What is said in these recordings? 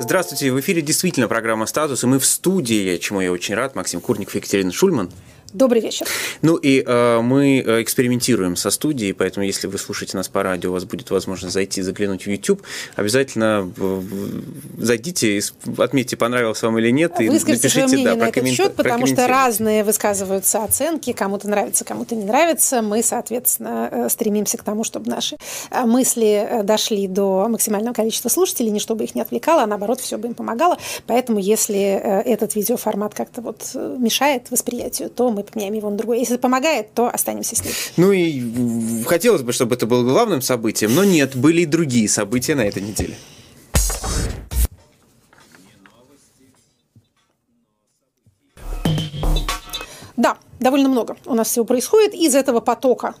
Здравствуйте, в эфире действительно программа «Статус», и мы в студии, чему я очень рад, Максим Курников и Екатерина Шульман. Добрый вечер. Ну и э, мы э, экспериментируем со студией, поэтому если вы слушаете нас по радио, у вас будет возможность зайти, заглянуть в YouTube. Обязательно зайдите, отметьте, понравилось вам или нет, и Выскажите напишите свое да, на этот счет, потому что разные высказываются оценки, кому-то нравится, кому-то не нравится. Мы, соответственно, э, стремимся к тому, чтобы наши э, мысли дошли до максимального количества слушателей, не чтобы их не отвлекало, а наоборот, все бы им помогало. Поэтому, если этот видеоформат как-то вот мешает восприятию, то мы мы поменяем его на другой. Если это помогает, то останемся с ним. Ну и хотелось бы, чтобы это было главным событием, но нет, были и другие события на этой неделе. Да, довольно много у нас всего происходит. Из этого потока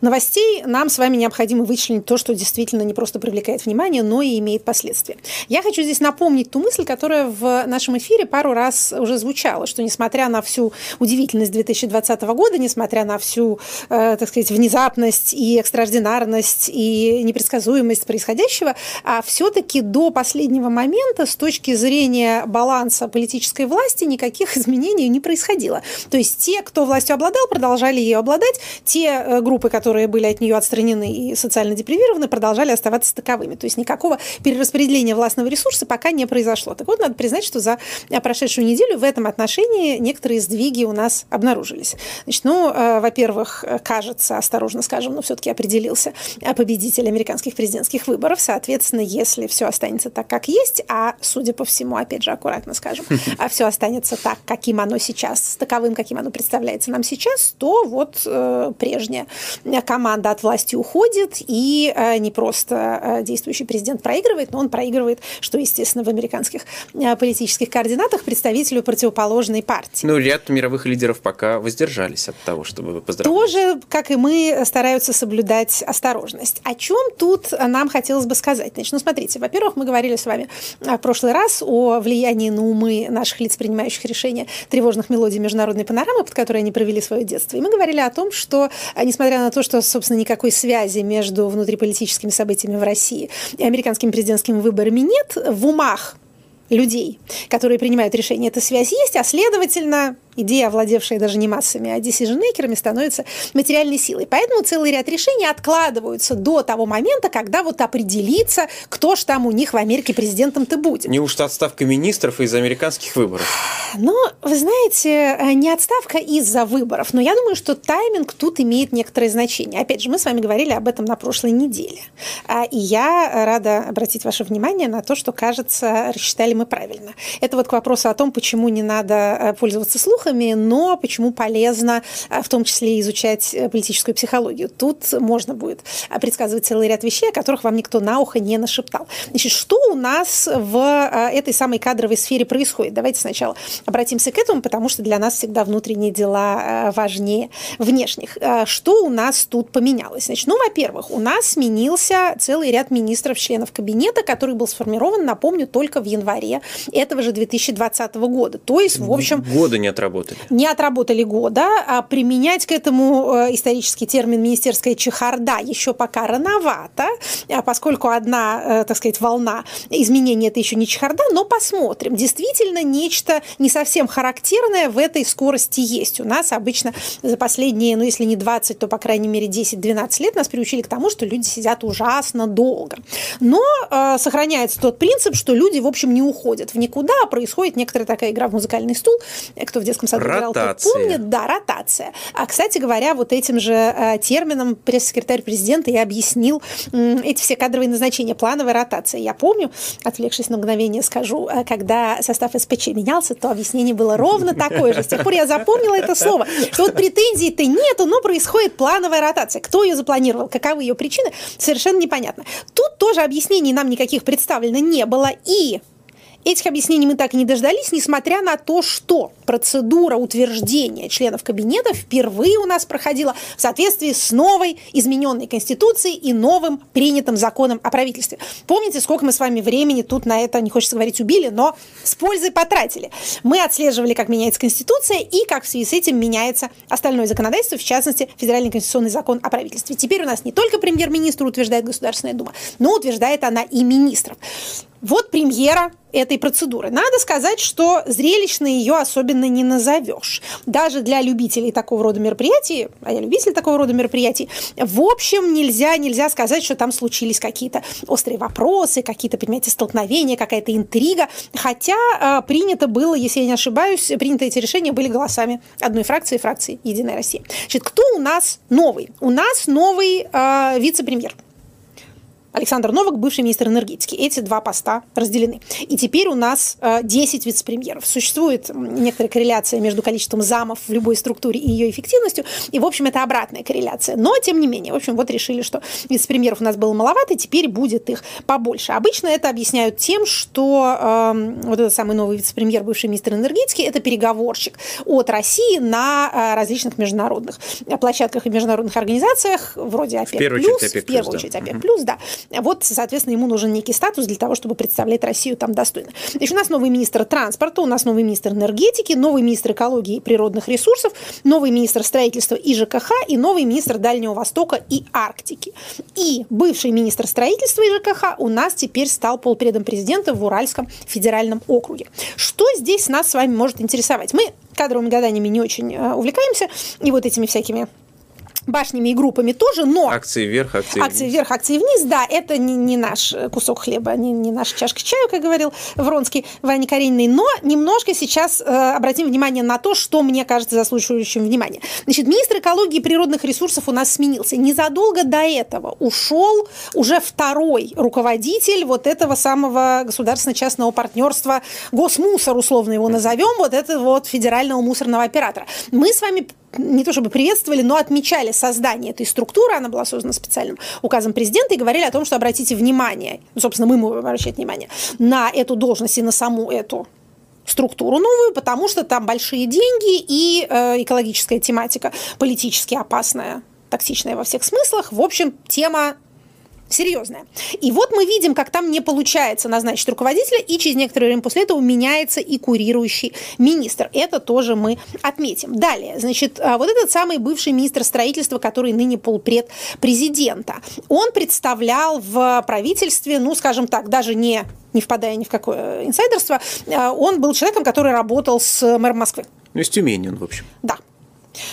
новостей нам с вами необходимо вычленить то, что действительно не просто привлекает внимание, но и имеет последствия. Я хочу здесь напомнить ту мысль, которая в нашем эфире пару раз уже звучала, что несмотря на всю удивительность 2020 года, несмотря на всю, э, так сказать, внезапность и экстраординарность и непредсказуемость происходящего, а все-таки до последнего момента с точки зрения баланса политической власти никаких изменений не происходило. То есть те, кто властью обладал, продолжали ее обладать, те э, группы, группы, которые были от нее отстранены и социально депривированы, продолжали оставаться таковыми. То есть никакого перераспределения властного ресурса пока не произошло. Так вот, надо признать, что за прошедшую неделю в этом отношении некоторые сдвиги у нас обнаружились. Значит, ну, э, во-первых, кажется, осторожно скажем, но все-таки определился победитель американских президентских выборов. Соответственно, если все останется так, как есть, а, судя по всему, опять же, аккуратно скажем, а все останется так, каким оно сейчас, таковым, каким оно представляется нам сейчас, то вот э, прежняя команда от власти уходит, и э, не просто э, действующий президент проигрывает, но он проигрывает, что, естественно, в американских э, политических координатах представителю противоположной партии. Ну, ряд мировых лидеров пока воздержались от того, чтобы поздравлять. Тоже, как и мы, стараются соблюдать осторожность. О чем тут нам хотелось бы сказать? Значит, ну, смотрите, во-первых, мы говорили с вами в прошлый раз о влиянии на умы наших лиц, принимающих решения тревожных мелодий международной панорамы, под которой они провели свое детство. И мы говорили о том, что, несмотря на на то, что, собственно, никакой связи между внутриполитическими событиями в России и американскими президентскими выборами нет, в умах людей, которые принимают решения, эта связь есть, а следовательно, идея, овладевшая даже не массами, а decision-мейкерами, становится материальной силой. Поэтому целый ряд решений откладываются до того момента, когда вот определится, кто ж там у них в Америке президентом-то будет. Неужто отставка министров из американских выборов? Ну, вы знаете, э, не отставка из-за выборов, но я думаю, что тайминг тут имеет некоторое значение. Опять же, мы с вами говорили об этом на прошлой неделе. А, и я рада обратить ваше внимание на то, что, кажется, рассчитали мы правильно. Это вот к вопросу о том, почему не надо э, пользоваться слухом, слухами, но почему полезно а, в том числе изучать э, политическую психологию. Тут можно будет а, предсказывать целый ряд вещей, о которых вам никто на ухо не нашептал. Значит, что у нас в а, этой самой кадровой сфере происходит? Давайте сначала обратимся к этому, потому что для нас всегда внутренние дела важнее внешних. Что у нас тут поменялось? Значит, ну, во-первых, у нас сменился целый ряд министров, членов кабинета, который был сформирован, напомню, только в январе этого же 2020 года. То есть, в общем... Года не отработали отработали. Не отработали года, а применять к этому э, исторический термин «министерская чехарда» еще пока рановато, а поскольку одна, э, так сказать, волна изменений – это еще не чехарда, но посмотрим. Действительно, нечто не совсем характерное в этой скорости есть. У нас обычно за последние, ну, если не 20, то, по крайней мере, 10-12 лет нас приучили к тому, что люди сидят ужасно долго. Но э, сохраняется тот принцип, что люди, в общем, не уходят в никуда, а происходит некоторая такая игра в музыкальный стул. Кто в детском саду играл, тот помнит. Да, ротация. А, кстати говоря, вот этим же э, термином пресс-секретарь президента и объяснил эти все кадровые назначения, плановая ротация. Я помню, отвлекшись на мгновение, скажу, э, когда состав СПЧ менялся, то объяснение было ровно такое же. С тех пор я запомнила это слово, что вот претензий-то нету, но происходит плановая ротация. Кто ее запланировал, каковы ее причины, совершенно непонятно. Тут тоже объяснений нам никаких представлено не было. И Этих объяснений мы так и не дождались, несмотря на то, что процедура утверждения членов кабинета впервые у нас проходила в соответствии с новой измененной Конституцией и новым принятым законом о правительстве. Помните, сколько мы с вами времени тут на это, не хочется говорить, убили, но с пользой потратили. Мы отслеживали, как меняется Конституция и как в связи с этим меняется остальное законодательство, в частности, Федеральный конституционный закон о правительстве. Теперь у нас не только премьер-министр утверждает Государственная Дума, но утверждает она и министров. Вот премьера этой процедуры. Надо сказать, что зрелищно ее особенно не назовешь. Даже для любителей такого рода мероприятий, а я любитель такого рода мероприятий, в общем, нельзя, нельзя сказать, что там случились какие-то острые вопросы, какие-то, понимаете, столкновения, какая-то интрига. Хотя э, принято было, если я не ошибаюсь, принято эти решения были голосами одной фракции, фракции «Единая Россия». Значит, кто у нас новый? У нас новый э, вице-премьер – Александр Новак, бывший министр энергетики. Эти два поста разделены. И теперь у нас 10 э, вице-премьеров. Существует некоторая корреляция между количеством замов в любой структуре и ее эффективностью. И, в общем, это обратная корреляция. Но, тем не менее, в общем, вот решили, что вице-премьеров у нас было маловато, теперь будет их побольше. Обычно это объясняют тем, что э, вот этот самый новый вице-премьер, бывший министр энергетики, это переговорщик от России на э, различных международных площадках и международных организациях, вроде ОПЕК+, в первую очередь, ОПЕК+, в первую да. очередь ОПЕК+, да. Вот, соответственно, ему нужен некий статус для того, чтобы представлять Россию там достойно. Значит, у нас новый министр транспорта, у нас новый министр энергетики, новый министр экологии и природных ресурсов, новый министр строительства и ЖКХ и новый министр Дальнего Востока и Арктики. И бывший министр строительства и ЖКХ у нас теперь стал полпредом президента в Уральском федеральном округе. Что здесь нас с вами может интересовать? Мы кадровыми гаданиями не очень э, увлекаемся, и вот этими всякими башнями и группами тоже, но... Акции вверх, акции, акции вниз. вверх, акции вниз, да, это не, не наш кусок хлеба, не, не наша чашка чаю, как говорил Вронский Ваня Карениной, но немножко сейчас э, обратим внимание на то, что мне кажется заслуживающим внимания. Значит, министр экологии и природных ресурсов у нас сменился. Незадолго до этого ушел уже второй руководитель вот этого самого государственно-частного партнерства Госмусор, условно его назовем, вот этого вот федерального мусорного оператора. Мы с вами не то чтобы приветствовали, но отмечали создание этой структуры, она была создана специальным указом президента, и говорили о том, что обратите внимание, ну, собственно, мы можем обращать внимание на эту должность и на саму эту структуру новую, потому что там большие деньги и э, экологическая тематика политически опасная, токсичная во всех смыслах. В общем, тема серьезная. И вот мы видим, как там не получается назначить руководителя, и через некоторое время после этого меняется и курирующий министр. Это тоже мы отметим. Далее, значит, а, вот этот самый бывший министр строительства, который ныне полпред президента, он представлял в правительстве, ну, скажем так, даже не не впадая ни в какое инсайдерство, а, он был человеком, который работал с мэром Москвы. Ну, из Тюмени он, в общем. Да.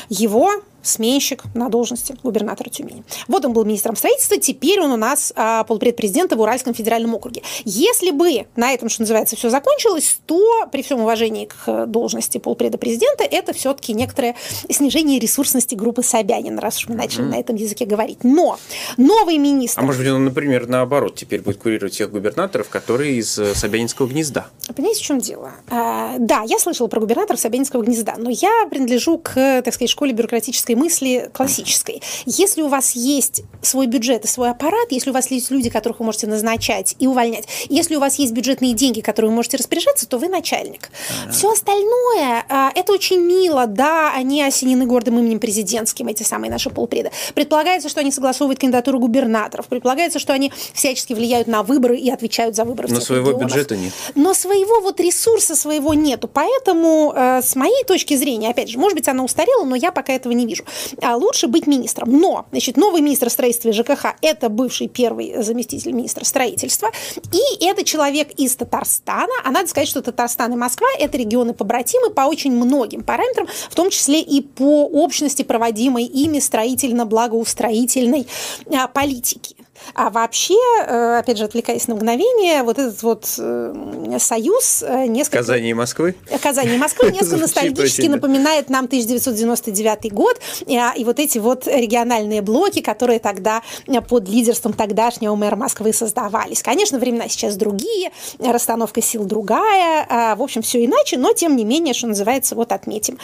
Его сменщик на должности губернатора Тюмени. Вот он был министром строительства, теперь он у нас а, полпред президента в Уральском федеральном округе. Если бы на этом, что называется, все закончилось, то при всем уважении к должности полпреда президента это все-таки некоторое снижение ресурсности группы Собянина, раз уж мы начали mm-hmm. на этом языке говорить. Но новый министр... А может быть, он, например, наоборот, теперь будет курировать всех губернаторов, которые из э, Собянинского гнезда? Понимаете, в чем дело? А, да, я слышала про губернаторов Собянинского гнезда, но я принадлежу к, так сказать, школе бюрократической классической мысли, классической. Если у вас есть свой бюджет и свой аппарат, если у вас есть люди, которых вы можете назначать и увольнять, если у вас есть бюджетные деньги, которые вы можете распоряжаться, то вы начальник. А-а-а. Все остальное, а, это очень мило, да, они осенены гордым именем президентским, эти самые наши полпреда. Предполагается, что они согласовывают кандидатуру губернаторов, предполагается, что они всячески влияют на выборы и отвечают за выборы. Но своего регионов. бюджета нет. Но своего вот ресурса своего нету. Поэтому, э, с моей точки зрения, опять же, может быть, она устарела, но я пока этого не вижу а лучше быть министром. Но, значит, новый министр строительства ЖКХ – это бывший первый заместитель министра строительства, и это человек из Татарстана. А надо сказать, что Татарстан и Москва – это регионы побратимы по очень многим параметрам, в том числе и по общности проводимой ими строительно-благоустроительной а, политики. А вообще, э, опять же, отвлекаясь на мгновение, вот этот вот э, союз э, несколько... Казани и Москвы? Казани и Москвы несколько ностальгически напоминает нам 1999 год и вот эти вот региональные блоки, которые тогда под лидерством тогдашнего мэра Москвы создавались. Конечно, времена сейчас другие, расстановка сил другая, а, в общем, все иначе, но тем не менее, что называется, вот отметим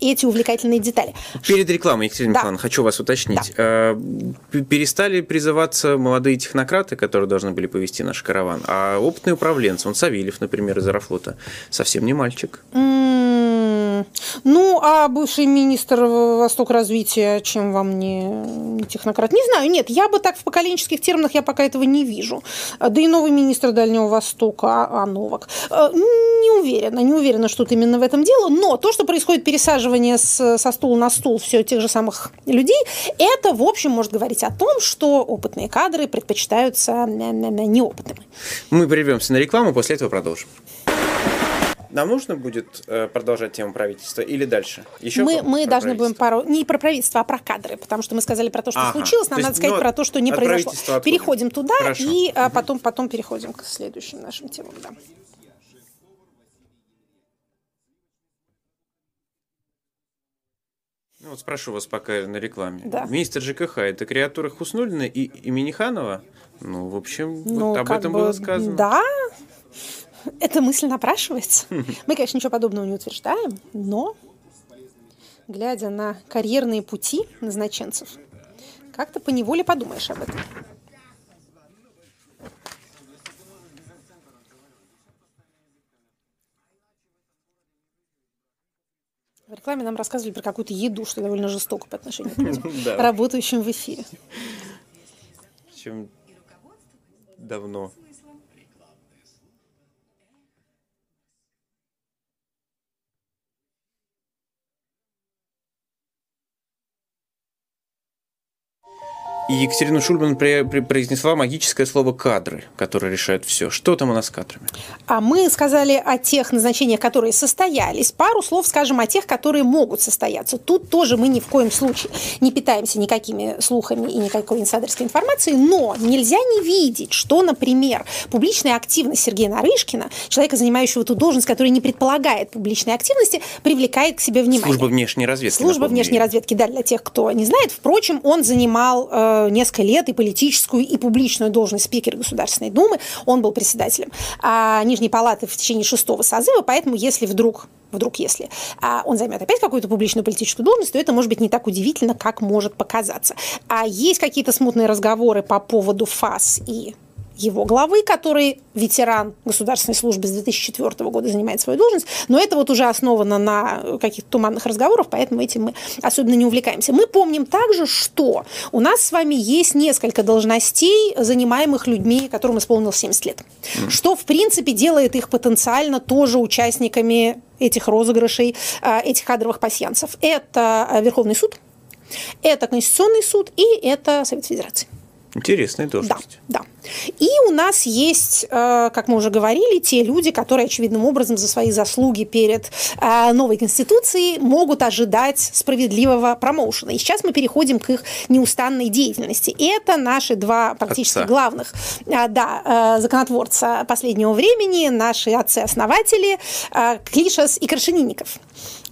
эти увлекательные детали. Перед рекламой, Екатерина да. Михайловна, хочу вас уточнить. Да. Перестали призываться молодые технократы, которые должны были повести наш караван, а опытный управленцы, он Савельев, например, из Аэрофлота, совсем не мальчик. Ну, а бывший министр Восток развития, чем вам не, не технократ? Не знаю, нет, я бы так в поколенческих терминах я пока этого не вижу. Да и новый министр Дальнего Востока, а, а Новак. Э, не уверена, не уверена, что тут именно в этом дело, но то, что происходит пересаживание с, со стула на стул все тех же самых людей, это, в общем, может говорить о том, что опытные кадры предпочитаются неопытными. Мы прервемся на рекламу, после этого продолжим. Нам нужно будет э, продолжать тему правительства или дальше? Еще мы мы должны будем пару не про правительство, а про кадры, потому что мы сказали про то, что ага. случилось, нам то надо сказать ну, про то, что не произошло. Переходим туда Хорошо. и угу. потом потом переходим к следующим нашим темам. Да. Ну, вот спрошу вас пока на рекламе. Да. Министр ЖКХ – это креатура Хуснулина и имени Ханова? Ну, в общем, ну, вот об этом бы, было сказано. Да, эта мысль напрашивается. Мы, конечно, ничего подобного не утверждаем, но, глядя на карьерные пути назначенцев, как-то по неволе подумаешь об этом. В рекламе нам рассказывали про какую-то еду, что довольно жестоко по отношению к людям, работающим в эфире. Чем давно И Екатерина Шульман произнесла магическое слово «кадры», которое решает все. Что там у нас с кадрами? А мы сказали о тех назначениях, которые состоялись. Пару слов скажем о тех, которые могут состояться. Тут тоже мы ни в коем случае не питаемся никакими слухами и никакой инсайдерской информацией, но нельзя не видеть, что, например, публичная активность Сергея Нарышкина, человека, занимающего эту должность, который не предполагает публичной активности, привлекает к себе внимание. Служба внешней разведки. Служба внешней разведки, да, для тех, кто не знает. Впрочем, он занимал э, несколько лет и политическую, и публичную должность спикера Государственной Думы. Он был председателем а, Нижней Палаты в течение шестого созыва, поэтому если вдруг вдруг если а он займет опять какую-то публичную политическую должность, то это может быть не так удивительно, как может показаться. А есть какие-то смутные разговоры по поводу ФАС и его главы, который ветеран государственной службы с 2004 года занимает свою должность, но это вот уже основано на каких-то туманных разговорах, поэтому этим мы особенно не увлекаемся. Мы помним также, что у нас с вами есть несколько должностей, занимаемых людьми, которым исполнилось 70 лет, mm. что, в принципе, делает их потенциально тоже участниками этих розыгрышей, а, этих кадровых пассианцев. Это Верховный суд, это Конституционный суд и это Совет Федерации. Интересная должность. Да, да. И у нас есть, э, как мы уже говорили, те люди, которые очевидным образом за свои заслуги перед э, новой конституцией могут ожидать справедливого промоушена. И сейчас мы переходим к их неустанной деятельности. Это наши два практически Отца. главных э, да, законотворца последнего времени, наши отцы-основатели Клишас и Крашенинников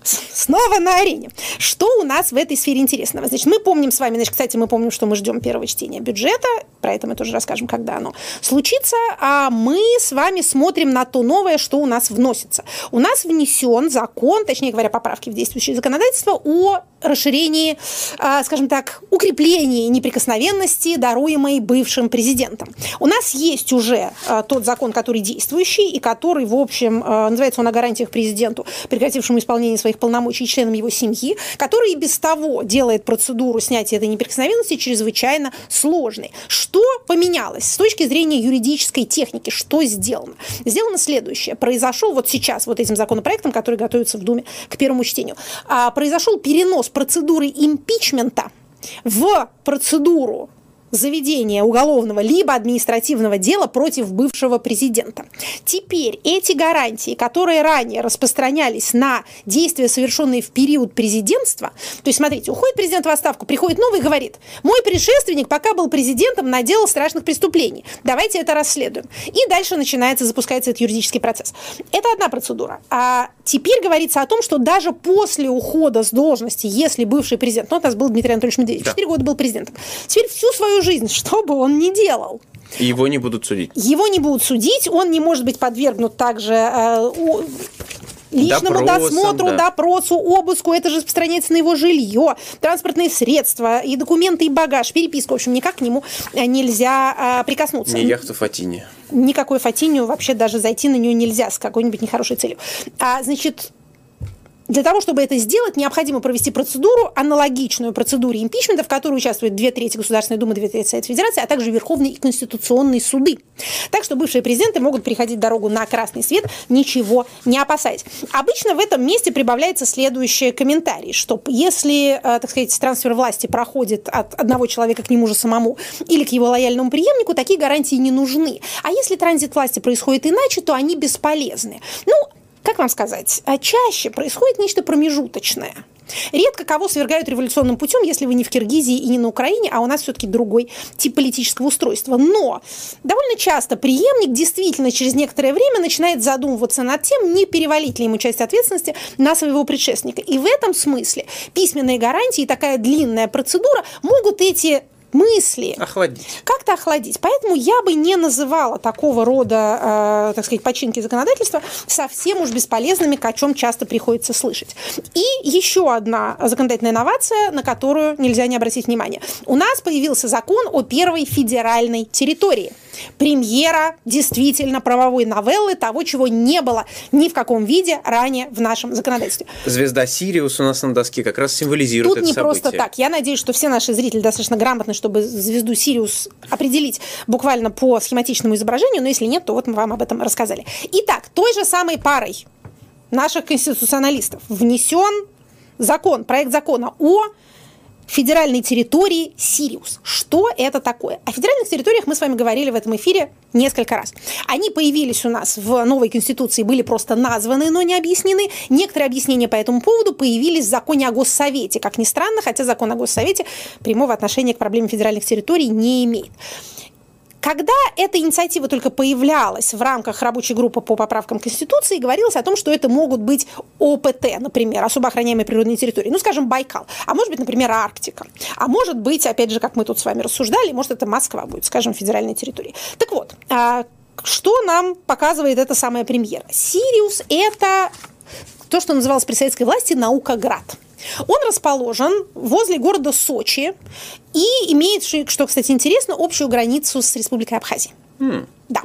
снова на арене. Что у нас в этой сфере интересного? Значит, мы помним с вами, значит, кстати, мы помним, что мы ждем первого чтения бюджета, про это мы тоже расскажем, когда оно случится, а мы с вами смотрим на то новое, что у нас вносится. У нас внесен закон, точнее говоря, поправки в действующее законодательство о расширении, а, скажем так, укреплении неприкосновенности, даруемой бывшим президентом. У нас есть уже а, тот закон, который действующий и который, в общем, а, называется он о гарантиях президенту, прекратившему исполнение своих полномочий членам его семьи, который и без того делает процедуру снятия этой неприкосновенности чрезвычайно сложной. Что поменялось с точки зрения юридической техники? Что сделано? Сделано следующее. Произошел вот сейчас, вот этим законопроектом, который готовится в Думе к первому чтению, произошел перенос процедуры импичмента в процедуру заведения уголовного либо административного дела против бывшего президента. Теперь эти гарантии, которые ранее распространялись на действия, совершенные в период президентства, то есть, смотрите, уходит президент в отставку, приходит новый и говорит, мой предшественник, пока был президентом, наделал страшных преступлений, давайте это расследуем. И дальше начинается, запускается этот юридический процесс. Это одна процедура. А теперь говорится о том, что даже после ухода с должности, если бывший президент, ну, у нас был Дмитрий Анатольевич Медведев, да. 4 года был президентом, теперь всю свою жизнь, что бы он ни делал. Его не будут судить. Его не будут судить, он не может быть подвергнут также э, личному Допросом, досмотру, да. допросу, обыску, это же распространяется на его жилье, транспортные средства, и документы, и багаж, переписка. В общем, никак к нему э, нельзя э, прикоснуться. Не яхта Фатини. Никакой Фатинию вообще даже зайти на нее нельзя с какой-нибудь нехорошей целью. А, значит, Для того, чтобы это сделать, необходимо провести процедуру, аналогичную процедуре импичмента, в которой участвуют две трети Государственной Думы, две трети Совет Федерации, а также Верховные и Конституционные суды. Так что бывшие президенты могут переходить дорогу на красный свет, ничего не опасаясь. Обычно в этом месте прибавляется следующий комментарий, что если, э, так сказать, трансфер власти проходит от одного человека к нему же самому или к его лояльному преемнику, такие гарантии не нужны. А если транзит власти происходит иначе, то они бесполезны. Ну, как вам сказать, а чаще происходит нечто промежуточное. Редко кого свергают революционным путем, если вы не в Киргизии и не на Украине, а у нас все-таки другой тип политического устройства. Но довольно часто преемник действительно через некоторое время начинает задумываться над тем, не перевалить ли ему часть ответственности на своего предшественника. И в этом смысле письменные гарантии и такая длинная процедура могут эти мысли. Охладить. Как-то охладить. Поэтому я бы не называла такого рода, э, так сказать, починки законодательства совсем уж бесполезными, о чем часто приходится слышать. И еще одна законодательная инновация, на которую нельзя не обратить внимание. У нас появился закон о первой федеральной территории – премьера действительно правовой новеллы, того, чего не было ни в каком виде ранее в нашем законодательстве. Звезда Сириус у нас на доске как раз символизирует Тут не это просто так. Я надеюсь, что все наши зрители достаточно грамотны, чтобы звезду Сириус определить буквально по схематичному изображению, но если нет, то вот мы вам об этом рассказали. Итак, той же самой парой наших конституционалистов внесен закон, проект закона о федеральной территории Сириус. Что это такое? О федеральных территориях мы с вами говорили в этом эфире несколько раз. Они появились у нас в новой Конституции, были просто названы, но не объяснены. Некоторые объяснения по этому поводу появились в законе о Госсовете, как ни странно, хотя закон о Госсовете прямого отношения к проблеме федеральных территорий не имеет. Когда эта инициатива только появлялась в рамках рабочей группы по поправкам Конституции, говорилось о том, что это могут быть ОПТ, например, особо охраняемые природные территории, ну, скажем, Байкал, а может быть, например, Арктика, а может быть, опять же, как мы тут с вами рассуждали, может, это Москва будет, скажем, федеральной территорией. Так вот, а, что нам показывает эта самая премьера? Сириус – это то, что называлось при советской власти наукоград. Он расположен возле города Сочи и имеет, что, кстати, интересно, общую границу с Республикой Абхазия. Mm. Да.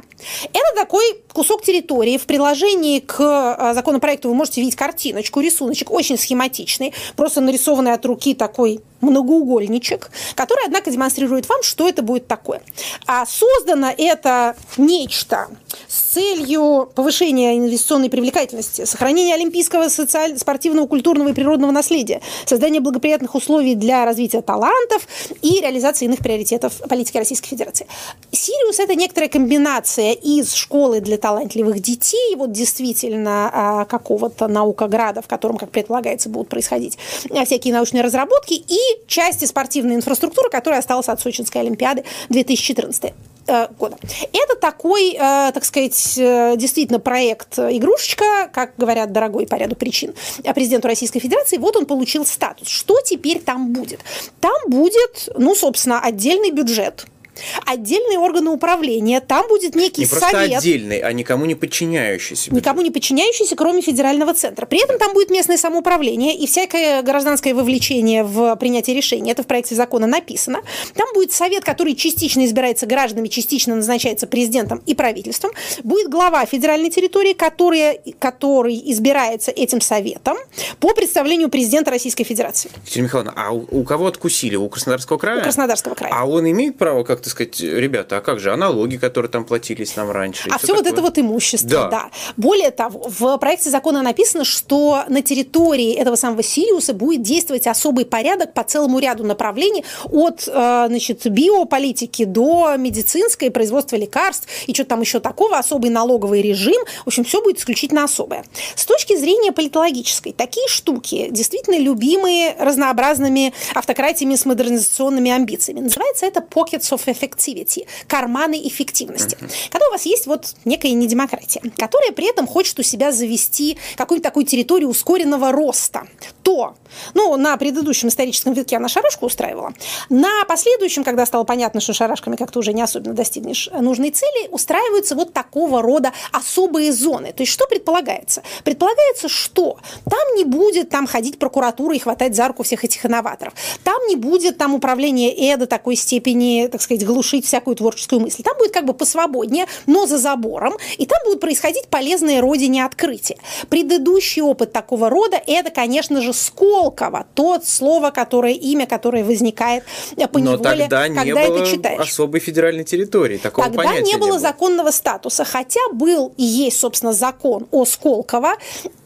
Это такой кусок территории. В приложении к э, законопроекту вы можете видеть картиночку, рисуночек, очень схематичный, просто нарисованный от руки такой многоугольничек, который, однако, демонстрирует вам, что это будет такое. А создано это нечто с целью повышения инвестиционной привлекательности, сохранения олимпийского, социального, спортивного, культурного и природного наследия, создания благоприятных условий для развития талантов и реализации иных приоритетов политики Российской Федерации. Сириус – это некоторая комбинация из школы для талантливых детей, вот действительно а, какого-то наукограда, в котором, как предполагается, будут происходить а, всякие научные разработки, и части спортивной инфраструктуры, которая осталась от Сочинской Олимпиады 2014 э, года. Это такой, э, так сказать, э, действительно проект игрушечка, как говорят, дорогой по ряду причин президенту Российской Федерации. Вот он получил статус. Что теперь там будет? Там будет, ну, собственно, отдельный бюджет – отдельные органы управления, там будет некий не совет. Не просто отдельный, а никому не подчиняющийся. Никому не подчиняющийся, кроме федерального центра. При этом там будет местное самоуправление и всякое гражданское вовлечение в принятие решений. Это в проекте закона написано. Там будет совет, который частично избирается гражданами, частично назначается президентом и правительством. Будет глава федеральной территории, который, который избирается этим советом по представлению президента Российской Федерации. Екатерина Михайловна, а у, у кого откусили? У Краснодарского края? У Краснодарского края. А он имеет право как-то так сказать, ребята, а как же, а налоги, которые там платились нам раньше? А все вот это вот имущество, да. да. Более того, в проекте закона написано, что на территории этого самого Сириуса будет действовать особый порядок по целому ряду направлений от э, значит, биополитики до медицинской, производства лекарств и что-то там еще такого, особый налоговый режим. В общем, все будет исключительно особое. С точки зрения политологической, такие штуки действительно любимые разнообразными автократиями с модернизационными амбициями. Называется это pockets of effectivity, карманы эффективности. Когда у вас есть вот некая недемократия, которая при этом хочет у себя завести какую-то такую территорию ускоренного роста, то, ну, на предыдущем историческом витке она шарашку устраивала, на последующем, когда стало понятно, что шарашками как-то уже не особенно достигнешь нужной цели, устраиваются вот такого рода особые зоны. То есть что предполагается? Предполагается, что там не будет там ходить прокуратура и хватать за руку всех этих инноваторов. Там не будет там управления Э до такой степени, так сказать, сказать, глушить всякую творческую мысль. Там будет как бы посвободнее, но за забором, и там будут происходить полезные родине открытия. Предыдущий опыт такого рода – это, конечно же, Сколково, то слово, которое, имя, которое возникает по но неволе, тогда не когда было это читаешь. особой федеральной территории, такого Тогда понятия не было законного статуса, хотя был и есть, собственно, закон о Сколково,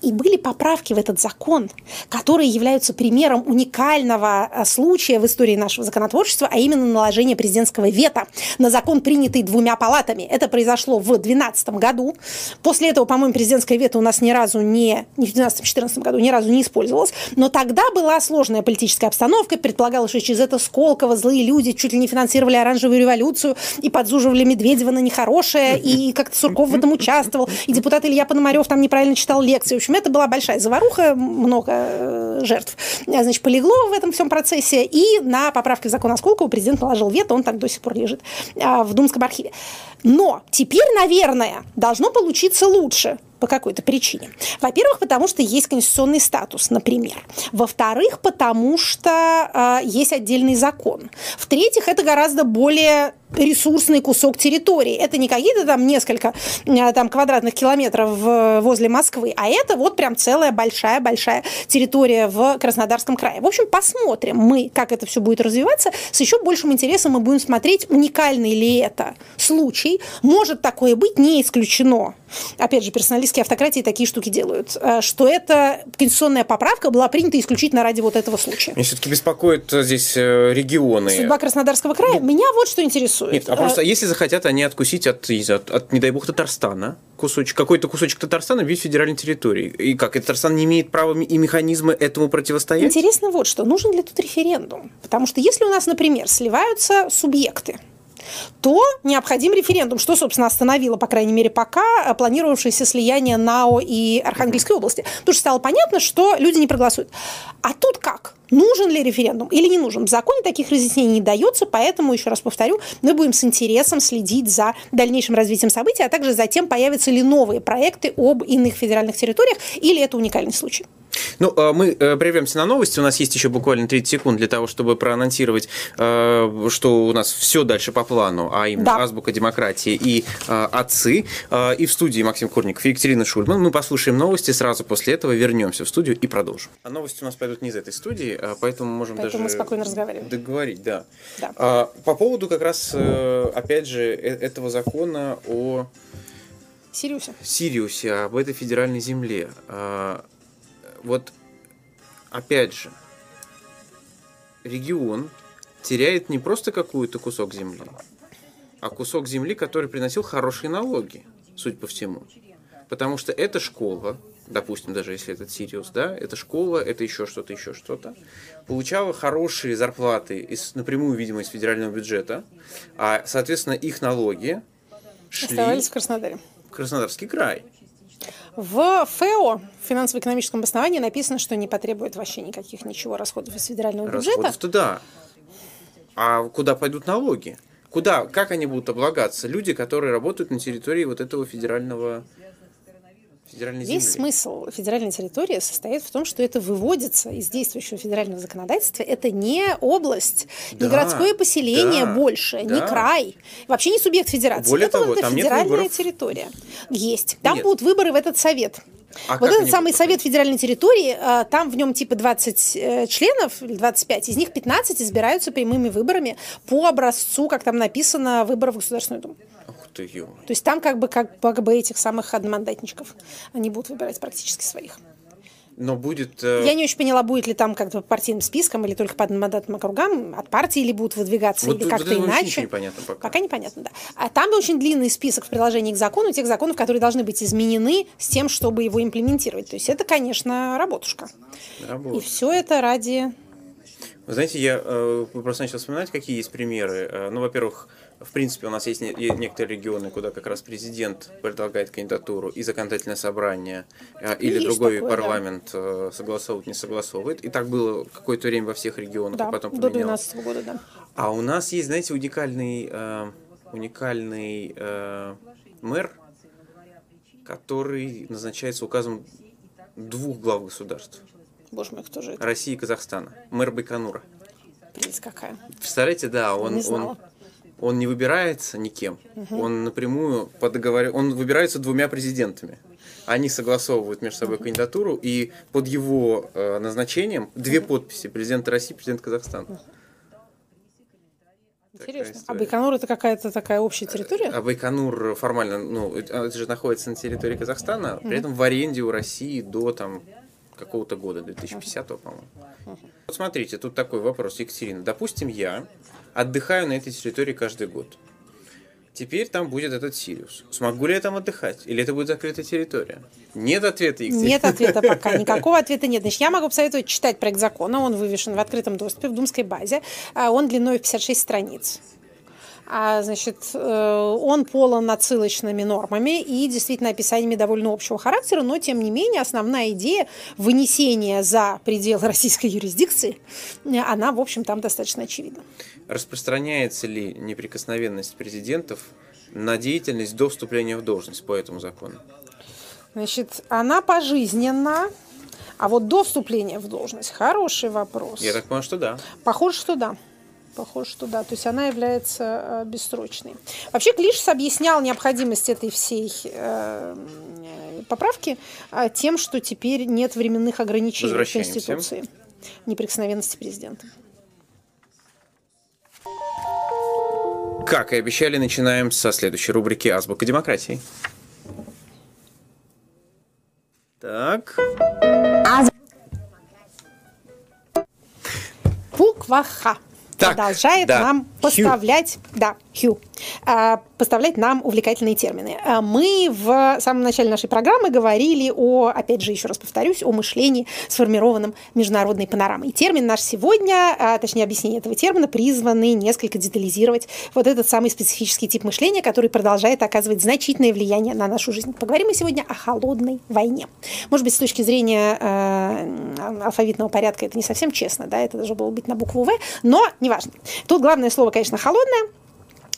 и были поправки в этот закон, которые являются примером уникального э, случая в истории нашего законотворчества, а именно наложение президентского вето на закон, принятый двумя палатами. Это произошло в 2012 году. После этого, по-моему, президентское вето у нас ни разу не, не в 2012-2014 году ни разу не использовалось, но тогда была сложная политическая обстановка, предполагалось, что через это Сколково злые люди чуть ли не финансировали оранжевую революцию и подзуживали Медведева на нехорошее, и как-то Сурков в этом участвовал, и депутат Илья Пономарев там неправильно читал лекции. В общем, это была большая заваруха, много э, жертв, значит, полегло в этом всем процессе, и на поправке в закон о Сколково президент наложил вето, он так до сих пор лежит а, в Думском архиве. Но теперь, наверное, должно получиться лучше по какой-то причине. Во-первых, потому что есть конституционный статус, например. Во-вторых, потому что э, есть отдельный закон. В-третьих, это гораздо более ресурсный кусок территории. Это не какие-то там несколько э, там, квадратных километров возле Москвы, а это вот прям целая большая-большая территория в Краснодарском крае. В общем, посмотрим мы, как это все будет развиваться. С еще большим интересом мы будем смотреть, уникальный ли это случай. Может такое быть, не исключено. Опять же, персоналистские автократии такие штуки делают. Э, что эта конституционная поправка была принята исключительно ради вот этого случая. Меня все-таки беспокоит э, здесь регионы. Судьба Краснодарского края. Ну, Меня вот что интересует. Нет, а просто если захотят они откусить от, от, от не дай бог, Татарстана, кусочек, какой-то кусочек Татарстана в виде федеральной территории. И как, и Татарстан не имеет права и механизмы этому противостоять? Интересно вот что, нужен ли тут референдум? Потому что если у нас, например, сливаются субъекты, то необходим референдум, что, собственно, остановило, по крайней мере, пока планировавшееся слияние НАО и Архангельской области. Потому что стало понятно, что люди не проголосуют. А тут как? Нужен ли референдум или не нужен? В законе таких разъяснений не дается, поэтому, еще раз повторю, мы будем с интересом следить за дальнейшим развитием событий, а также за тем, появятся ли новые проекты об иных федеральных территориях, или это уникальный случай. Ну, а мы э, прервемся на новости. У нас есть еще буквально 30 секунд для того, чтобы проанонсировать, э, что у нас все дальше по плану, а именно да. азбука демократии и э, отцы. И в студии Максим Курников и Екатерина Шульман. Мы послушаем новости, сразу после этого вернемся в студию и продолжим. А новости у нас пойдут не из этой студии, поэтому можем поэтому даже мы спокойно разговариваем. договорить. Да. да. А, по поводу как раз, опять же, этого закона о Сириусе. Сириусе, об этой федеральной земле вот опять же, регион теряет не просто какую-то кусок земли, а кусок земли, который приносил хорошие налоги, судя по всему. Потому что эта школа, допустим, даже если это Сириус, да, эта школа, это еще что-то, еще что-то, получала хорошие зарплаты из, напрямую, видимо, из федерального бюджета, а, соответственно, их налоги шли... Оставались в Краснодаре. Краснодарский край. В ФЭО, в финансово-экономическом обосновании, написано, что не потребует вообще никаких ничего расходов из федерального бюджета. Расходов-то да. А куда пойдут налоги? Куда, как они будут облагаться? Люди, которые работают на территории вот этого федерального федеральной Весь земли. смысл федеральной территории состоит в том, что это выводится из действующего федерального законодательства. Это не область, да, не городское поселение да, больше, да. не край, вообще не субъект федерации. Более это того, вот там федеральная нет территория. Есть. Там нет. будут выборы в этот совет. А вот этот самый совет федеральной территории, а, там в нем типа 20 э, членов, или 25, из них 15 избираются прямыми выборами по образцу, как там написано, выборов в Государственную Думу ты, ё. То есть там как бы, как, как бы этих самых одномандатничков. Они будут выбирать практически своих. Но будет... Э... Я не очень поняла, будет ли там как-то по партийным спискам или только по одномандатным округам от партии или будут выдвигаться вот, или как-то иначе. непонятно пока. Пока непонятно, да. А там очень длинный список в приложении к закону тех законов, которые должны быть изменены с тем, чтобы его имплементировать. То есть это, конечно, работушка. Работа. И все это ради... Вы знаете, я э, просто начал вспоминать, какие есть примеры. Э, ну, во-первых, в принципе, у нас есть некоторые регионы, куда как раз президент предлагает кандидатуру и законодательное собрание э, или есть другой такое, парламент да. Э, согласовывает, не согласовывает. И так было какое-то время во всех регионах, да, а потом до 2012 года, да. А у нас есть, знаете, уникальный, э, уникальный э, мэр, который назначается указом двух глав государств. Боже мой, кто же это? России и Казахстана. Мэр Байконура. Прелесть какая. Представляете, да, он, он он не выбирается никем. Угу. Он напрямую по договору, он выбирается двумя президентами. Они согласовывают между собой угу. кандидатуру, и под его э, назначением две угу. подписи президента России, президента Казахстана. Угу. Интересно. А Байконур это какая-то такая общая территория? А Байконур формально, ну, это же находится на территории Казахстана, при этом в аренде у России до там какого-то года, 2050, по-моему. Вот смотрите, тут такой вопрос, Екатерина. Допустим, я отдыхаю на этой территории каждый год. Теперь там будет этот Сириус. Смогу ли я там отдыхать? Или это будет закрытая территория? Нет ответа, Екатерина. Нет ответа пока. Никакого ответа нет. Значит, я могу посоветовать читать проект закона. Он вывешен в открытом доступе в Думской базе. А, он длиной в 56 страниц значит, э, он полон отсылочными нормами и действительно описаниями довольно общего характера, но тем не менее основная идея вынесения за пределы российской юрисдикции, она, в общем, там достаточно очевидна. Распространяется ли неприкосновенность президентов на деятельность до вступления в должность по этому закону? Значит, она пожизненна, а вот до вступления в должность хороший вопрос. Я так понимаю, что да. Похоже, что да. Похоже, что да. То есть она является э, бессрочной. Вообще Клишес объяснял необходимость этой всей э, поправки э, тем, что теперь нет временных ограничений в Конституции неприкосновенности президента. Как и обещали, начинаем со следующей рубрики «Азбука демократии». Так. Буква Х так, продолжает да. нам поставлять, Хью. да, Хью, а, поставлять нам увлекательные термины. А, мы в самом начале нашей программы говорили о, опять же, еще раз повторюсь, о мышлении, сформированном международной панорамой. И термин наш сегодня, а, точнее, объяснение этого термина, призваны несколько детализировать вот этот самый специфический тип мышления, который продолжает оказывать значительное влияние на нашу жизнь. Поговорим мы сегодня о холодной войне. Может быть, с точки зрения э, алфавитного порядка это не совсем честно, да, это должно было быть на букву В, но неважно. Тут главное слово, конечно, холодное,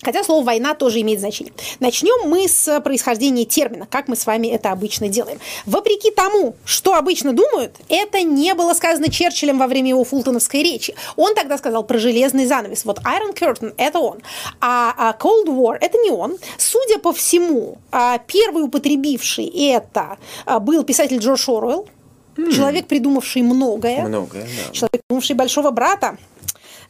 Хотя слово «война» тоже имеет значение. Начнем мы с происхождения термина, как мы с вами это обычно делаем. Вопреки тому, что обычно думают, это не было сказано Черчиллем во время его фултоновской речи. Он тогда сказал про железный занавес. Вот Iron Curtain – это он. А, а Cold War – это не он. Судя по всему, а, первый употребивший это а, был писатель Джордж Оруэлл, Человек, придумавший многое. Многое, да. Человек, придумавший большого брата.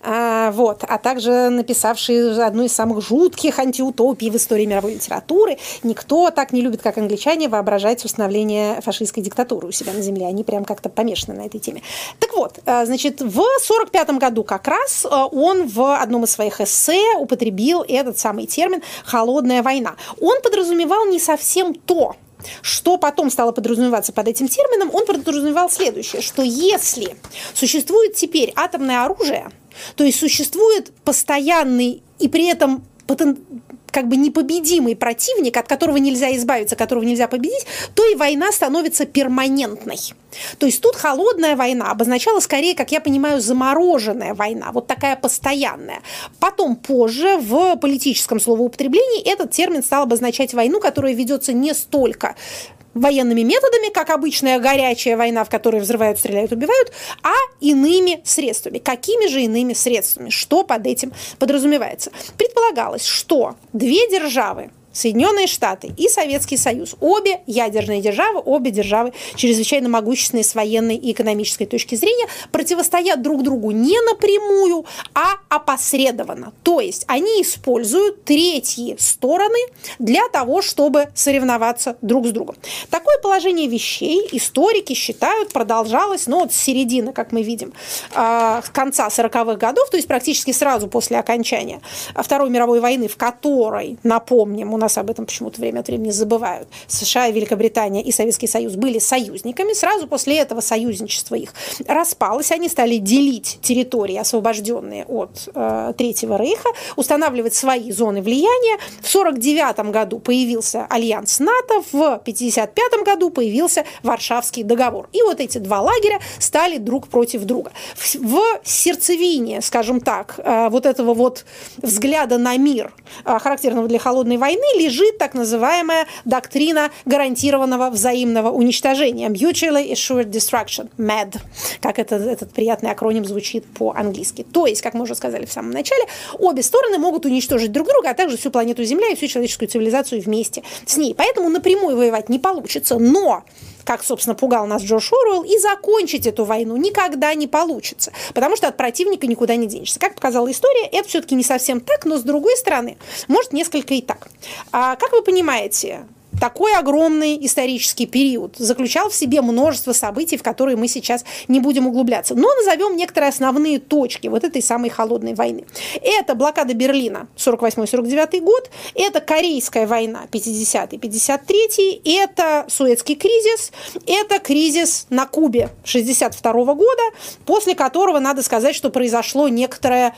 А, вот, а также написавший одну из самых жутких антиутопий в истории мировой литературы. Никто так не любит, как англичане, воображать установление фашистской диктатуры у себя на земле. Они прям как-то помешаны на этой теме. Так вот, а, значит, в 1945 году как раз а, он в одном из своих эссе употребил этот самый термин «холодная война». Он подразумевал не совсем то, что потом стало подразумеваться под этим термином, он подразумевал следующее, что если существует теперь атомное оружие, то есть существует постоянный и при этом потен как бы непобедимый противник, от которого нельзя избавиться, которого нельзя победить, то и война становится перманентной. То есть тут холодная война обозначала скорее, как я понимаю, замороженная война, вот такая постоянная. Потом позже в политическом словоупотреблении этот термин стал обозначать войну, которая ведется не столько военными методами, как обычная горячая война, в которой взрывают, стреляют, убивают, а иными средствами. Какими же иными средствами? Что под этим подразумевается? Предполагалось, что две державы Соединенные Штаты и Советский Союз. Обе ядерные державы, обе державы чрезвычайно могущественные с военной и экономической точки зрения, противостоят друг другу не напрямую, а опосредованно. То есть они используют третьи стороны для того, чтобы соревноваться друг с другом. Такое положение вещей историки считают продолжалось ну, вот с середины, как мы видим, а, конца 40-х годов, то есть практически сразу после окончания Второй мировой войны, в которой, напомним, у нас об этом почему-то время от времени забывают, США, Великобритания и Советский Союз были союзниками, сразу после этого союзничество их распалось, они стали делить территории, освобожденные от э, Третьего Рейха, устанавливать свои зоны влияния. В 1949 году появился альянс НАТО, в 1955 году появился Варшавский договор. И вот эти два лагеря стали друг против друга. В, в сердцевине, скажем так, э, вот этого вот взгляда на мир, э, характерного для холодной войны, лежит так называемая доктрина гарантированного взаимного уничтожения Mutually Assured Destruction, MAD, как это, этот приятный акроним звучит по-английски. То есть, как мы уже сказали в самом начале, обе стороны могут уничтожить друг друга, а также всю планету Земля и всю человеческую цивилизацию вместе с ней. Поэтому напрямую воевать не получится, но как, собственно, пугал нас Джордж Оруэлл, и закончить эту войну никогда не получится, потому что от противника никуда не денешься. Как показала история, это все-таки не совсем так, но с другой стороны, может несколько и так. А, как вы понимаете, такой огромный исторический период заключал в себе множество событий, в которые мы сейчас не будем углубляться. Но назовем некоторые основные точки вот этой самой холодной войны. Это блокада Берлина 48-49 год, это Корейская война 50-53, это Суэцкий кризис, это кризис на Кубе 62 года, после которого, надо сказать, что произошло некоторое,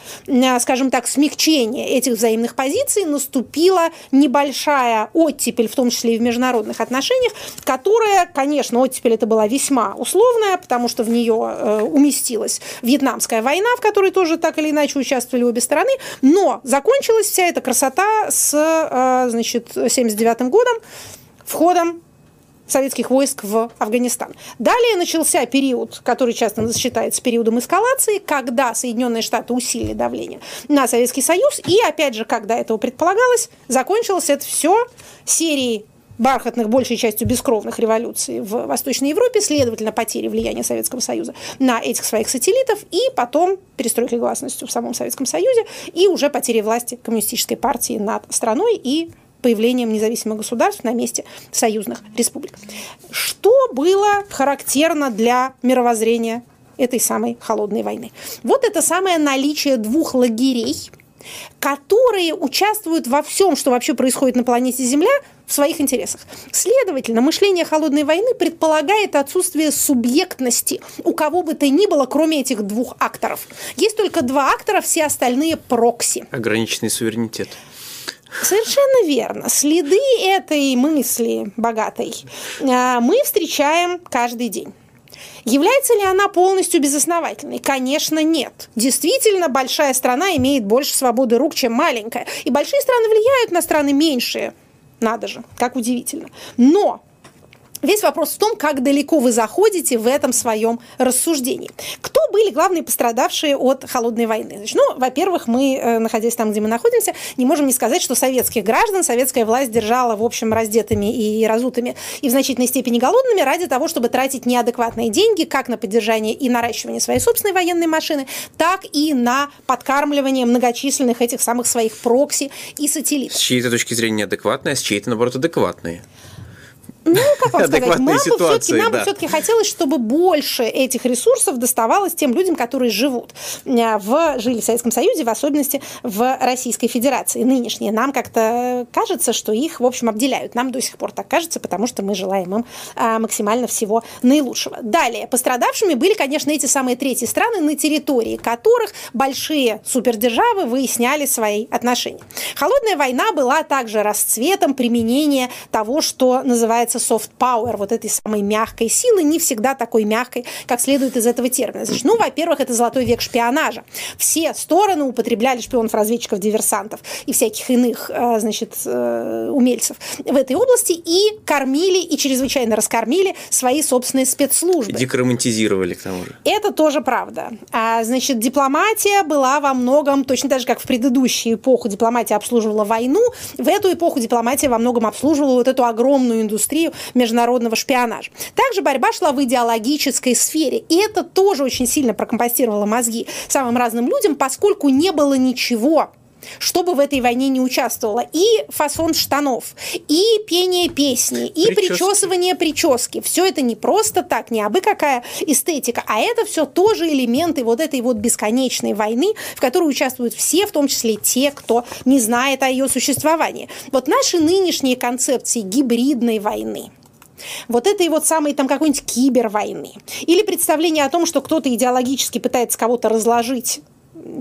скажем так, смягчение этих взаимных позиций, наступила небольшая оттепель, в том числе и в международных отношениях, которая, конечно, оттепель это была весьма условная, потому что в нее э, уместилась Вьетнамская война, в которой тоже так или иначе участвовали обе стороны, но закончилась вся эта красота с, э, значит, 79 годом, входом советских войск в Афганистан. Далее начался период, который часто считается периодом эскалации, когда Соединенные Штаты усилили давление на Советский Союз, и, опять же, когда этого предполагалось, закончилось это все серией бархатных, большей частью бескровных революций в Восточной Европе, следовательно, потери влияния Советского Союза на этих своих сателлитов, и потом перестройка гласности в самом Советском Союзе, и уже потери власти коммунистической партии над страной и появлением независимых государств на месте союзных республик. Что было характерно для мировоззрения этой самой холодной войны? Вот это самое наличие двух лагерей, которые участвуют во всем, что вообще происходит на планете Земля, в своих интересах. Следовательно, мышление холодной войны предполагает отсутствие субъектности у кого бы то ни было, кроме этих двух акторов. Есть только два актора, все остальные прокси. Ограниченный суверенитет. Совершенно верно. Следы этой мысли богатой а, мы встречаем каждый день. Является ли она полностью безосновательной? Конечно, нет. Действительно, большая страна имеет больше свободы рук, чем маленькая. И большие страны влияют на страны меньшие. Надо же, как удивительно. Но Весь вопрос в том, как далеко вы заходите в этом своем рассуждении. Кто были главные пострадавшие от холодной войны? Значит, ну, во-первых, мы, э, находясь там, где мы находимся, не можем не сказать, что советских граждан советская власть держала, в общем, раздетыми и разутыми, и в значительной степени голодными ради того, чтобы тратить неадекватные деньги как на поддержание и наращивание своей собственной военной машины, так и на подкармливание многочисленных этих самых своих прокси и сателлитов. С чьей-то точки зрения неадекватные, а с чьей-то, наоборот, адекватные. Ну, как вам сказать, нам все-таки нам да. все-таки хотелось, чтобы больше этих ресурсов доставалось тем людям, которые живут э, в жили в Советском Союзе, в особенности в Российской Федерации. Нынешние. Нам как-то кажется, что их, в общем, обделяют. Нам до сих пор так кажется, потому что мы желаем им э, максимально всего наилучшего. Далее, пострадавшими были, конечно, эти самые третьи страны, на территории которых большие супердержавы выясняли свои отношения. Холодная война была также расцветом применения того, что называется называется soft power, вот этой самой мягкой силы, не всегда такой мягкой, как следует из этого термина. Значит, ну, во-первых, это золотой век шпионажа. Все стороны употребляли шпионов, разведчиков, диверсантов и всяких иных, э, значит, э, умельцев в этой области и кормили, и чрезвычайно раскормили свои собственные спецслужбы. И декромантизировали к тому же. Это тоже правда. А, значит, дипломатия была во многом, точно так же, как в предыдущую эпоху дипломатия обслуживала войну, в эту эпоху дипломатия во многом обслуживала вот эту огромную индустрию индустрию международного шпионажа. Также борьба шла в идеологической сфере, и это тоже очень сильно прокомпостировало мозги самым разным людям, поскольку не было ничего чтобы в этой войне не участвовало. И фасон штанов, и пение песни, и прически. причесывание прически. Все это не просто так, не абы какая эстетика, а это все тоже элементы вот этой вот бесконечной войны, в которой участвуют все, в том числе те, кто не знает о ее существовании. Вот наши нынешние концепции гибридной войны, вот этой вот самой там какой-нибудь кибервойны. Или представление о том, что кто-то идеологически пытается кого-то разложить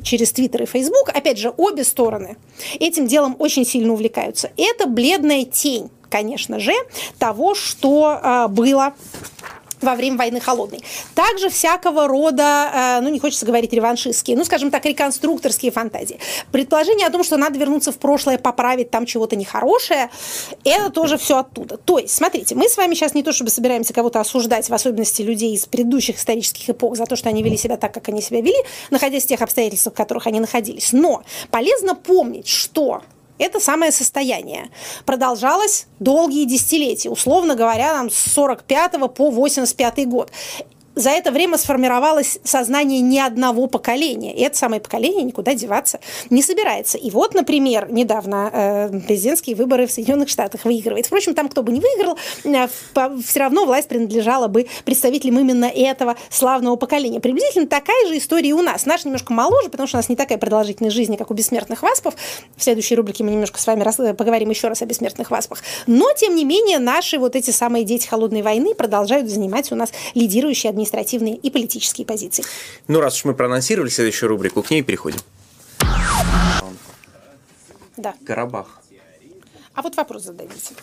через Твиттер и Фейсбук, опять же, обе стороны этим делом очень сильно увлекаются. Это бледная тень, конечно же, того, что э, было во время войны холодной. Также всякого рода, э, ну не хочется говорить реваншистские, ну скажем так, реконструкторские фантазии. Предположение о том, что надо вернуться в прошлое, поправить там чего-то нехорошее, это тоже все оттуда. То есть, смотрите, мы с вами сейчас не то чтобы собираемся кого-то осуждать, в особенности людей из предыдущих исторических эпох, за то, что они вели себя так, как они себя вели, находясь в тех обстоятельствах, в которых они находились. Но полезно помнить, что это самое состояние. Продолжалось долгие десятилетия, условно говоря, там, с 45 по 85 год за это время сформировалось сознание ни одного поколения. И это самое поколение никуда деваться не собирается. И вот, например, недавно э, президентские выборы в Соединенных Штатах выигрывает. Впрочем, там, кто бы не выиграл, э, все равно власть принадлежала бы представителям именно этого славного поколения. Приблизительно такая же история и у нас. Наш немножко моложе, потому что у нас не такая продолжительность жизни, как у бессмертных васпов. В следующей рубрике мы немножко с вами раз, э, поговорим еще раз о бессмертных васпах. Но, тем не менее, наши вот эти самые дети холодной войны продолжают занимать у нас лидирующие администрации административные и политические позиции. Ну, раз уж мы проанонсировали следующую рубрику, к ней переходим. Да. Карабах. А вот вопрос зададите,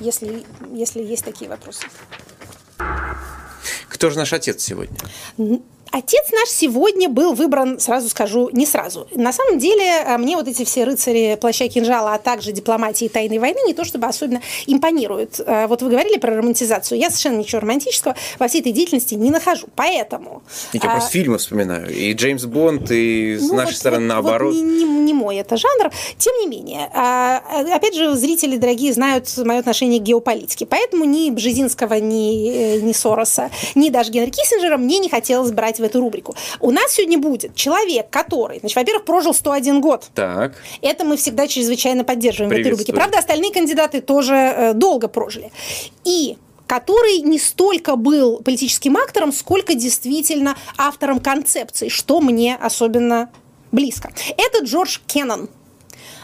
если, если есть такие вопросы. Кто же наш отец сегодня? Отец наш сегодня был выбран, сразу скажу, не сразу. На самом деле, э, мне вот эти все рыцари плаща кинжала, а также дипломатии и тайной войны не то чтобы особенно импонируют. Э, вот вы говорили про романтизацию. Я совершенно ничего романтического во всей этой деятельности не нахожу. Поэтому... Я а, просто фильмы вспоминаю. И Джеймс Бонд, и с ну, нашей вот, стороны вот, наоборот. Вот не, не, не мой это жанр. Тем не менее, а, опять же, зрители дорогие знают мое отношение к геополитике. Поэтому ни Бжезинского, ни, э, ни Сороса, ни даже Генри Киссинджера мне не хотелось брать в эту рубрику. У нас сегодня будет человек, который, значит, во-первых, прожил 101 год. Так. Это мы всегда чрезвычайно поддерживаем в этой рубрике. Правда, остальные кандидаты тоже э, долго прожили. И который не столько был политическим актором, сколько действительно автором концепции, что мне особенно близко. Это Джордж Кеннон,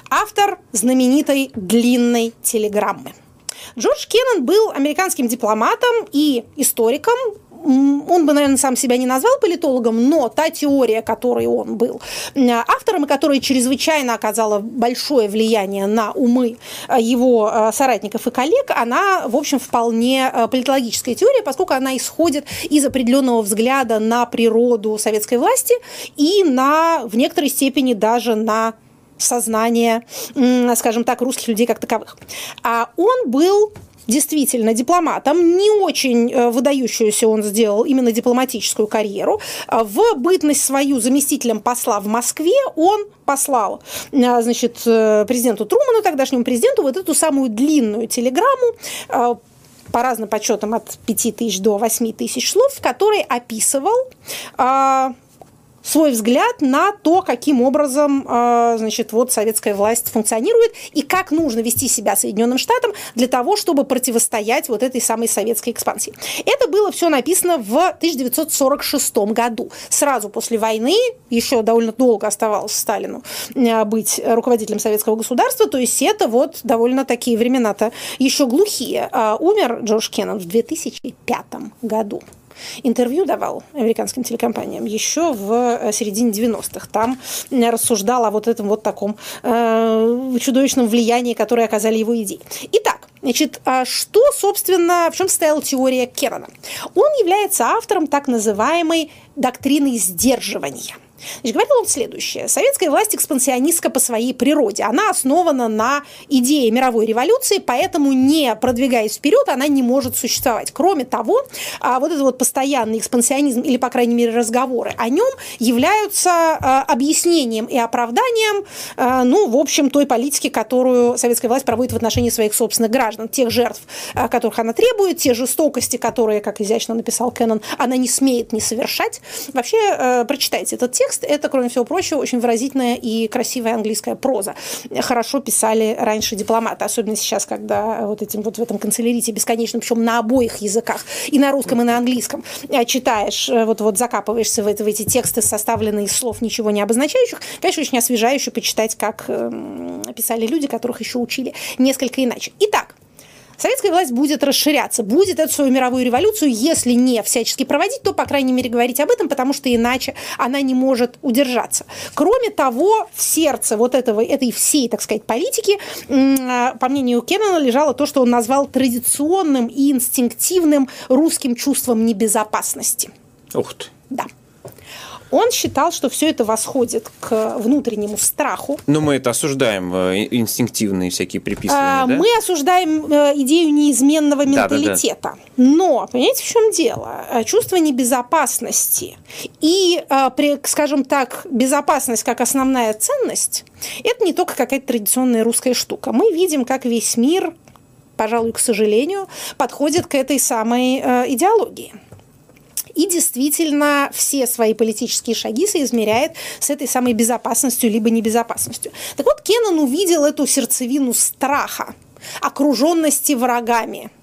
автор знаменитой длинной телеграммы. Джордж Кеннон был американским дипломатом и историком, он бы, наверное, сам себя не назвал политологом, но та теория, которой он был автором, и которая чрезвычайно оказала большое влияние на умы э, его э, соратников и коллег, она, в общем, вполне э, политологическая теория, поскольку она исходит из определенного взгляда на природу советской власти и на, в некоторой степени даже на сознание, скажем так, русских людей как таковых. А он был действительно дипломатом. Не очень э, выдающуюся он сделал именно дипломатическую карьеру. А в бытность свою заместителем посла в Москве он послал э, значит, э, президенту Труману, тогдашнему президенту, вот эту самую длинную телеграмму, по разным подсчетам от 5 тысяч до 8 тысяч слов, в которой описывал а, свой взгляд на то, каким образом а, значит, вот советская власть функционирует и как нужно вести себя Соединенным Штатам для того, чтобы противостоять вот этой самой советской экспансии. Это было все написано в 1946 году. Сразу после войны, еще довольно долго оставалось Сталину а, быть руководителем советского государства, то есть это вот довольно такие времена-то еще глухие. А, умер Джордж Кеннон в 2005 году интервью давал американским телекомпаниям еще в э, середине 90-х. Там рассуждал о вот этом вот таком э, чудовищном влиянии, которое оказали его идеи. Итак, Значит, а что, собственно, в чем состояла теория Керрона? Он является автором так называемой доктрины сдерживания – Значит, говорил он следующее. Советская власть экспансионистка по своей природе. Она основана на идее мировой революции, поэтому не продвигаясь вперед, она не может существовать. Кроме того, а, вот этот вот постоянный экспансионизм, или, по крайней мере, разговоры о нем являются а, объяснением и оправданием, а, ну, в общем, той политики, которую советская власть проводит в отношении своих собственных граждан, тех жертв, которых она требует, те жестокости, которые, как изящно написал Кеннон, она не смеет не совершать. Вообще, прочитайте этот текст, текст – это, кроме всего прочего, очень выразительная и красивая английская проза. Хорошо писали раньше дипломаты, особенно сейчас, когда вот этим вот в этом канцелярите бесконечном, причем на обоих языках, и на русском, и на английском, э, читаешь, э, вот, вот закапываешься в, это, в эти тексты, составленные из слов ничего не обозначающих. Конечно, очень освежающе почитать, как э, писали люди, которых еще учили несколько иначе. Итак, советская власть будет расширяться, будет эту свою мировую революцию, если не всячески проводить, то, по крайней мере, говорить об этом, потому что иначе она не может удержаться. Кроме того, в сердце вот этого, этой всей, так сказать, политики, по мнению Кеннона, лежало то, что он назвал традиционным и инстинктивным русским чувством небезопасности. Ух ты. Да. Он считал, что все это восходит к внутреннему страху. Но мы это осуждаем, э, инстинктивные всякие приписывания, а, да? Мы осуждаем э, идею неизменного менталитета. Да, да, да. Но, понимаете, в чем дело? Э, чувство небезопасности и, скажем так, безопасность как основная ценность, это не только какая-то традиционная русская штука. Мы видим, как весь мир, пожалуй, к сожалению, подходит к этой самой идеологии и действительно все свои политические шаги соизмеряет с этой самой безопасностью либо небезопасностью. Так вот, Кеннон увидел эту сердцевину страха, окруженности врагами –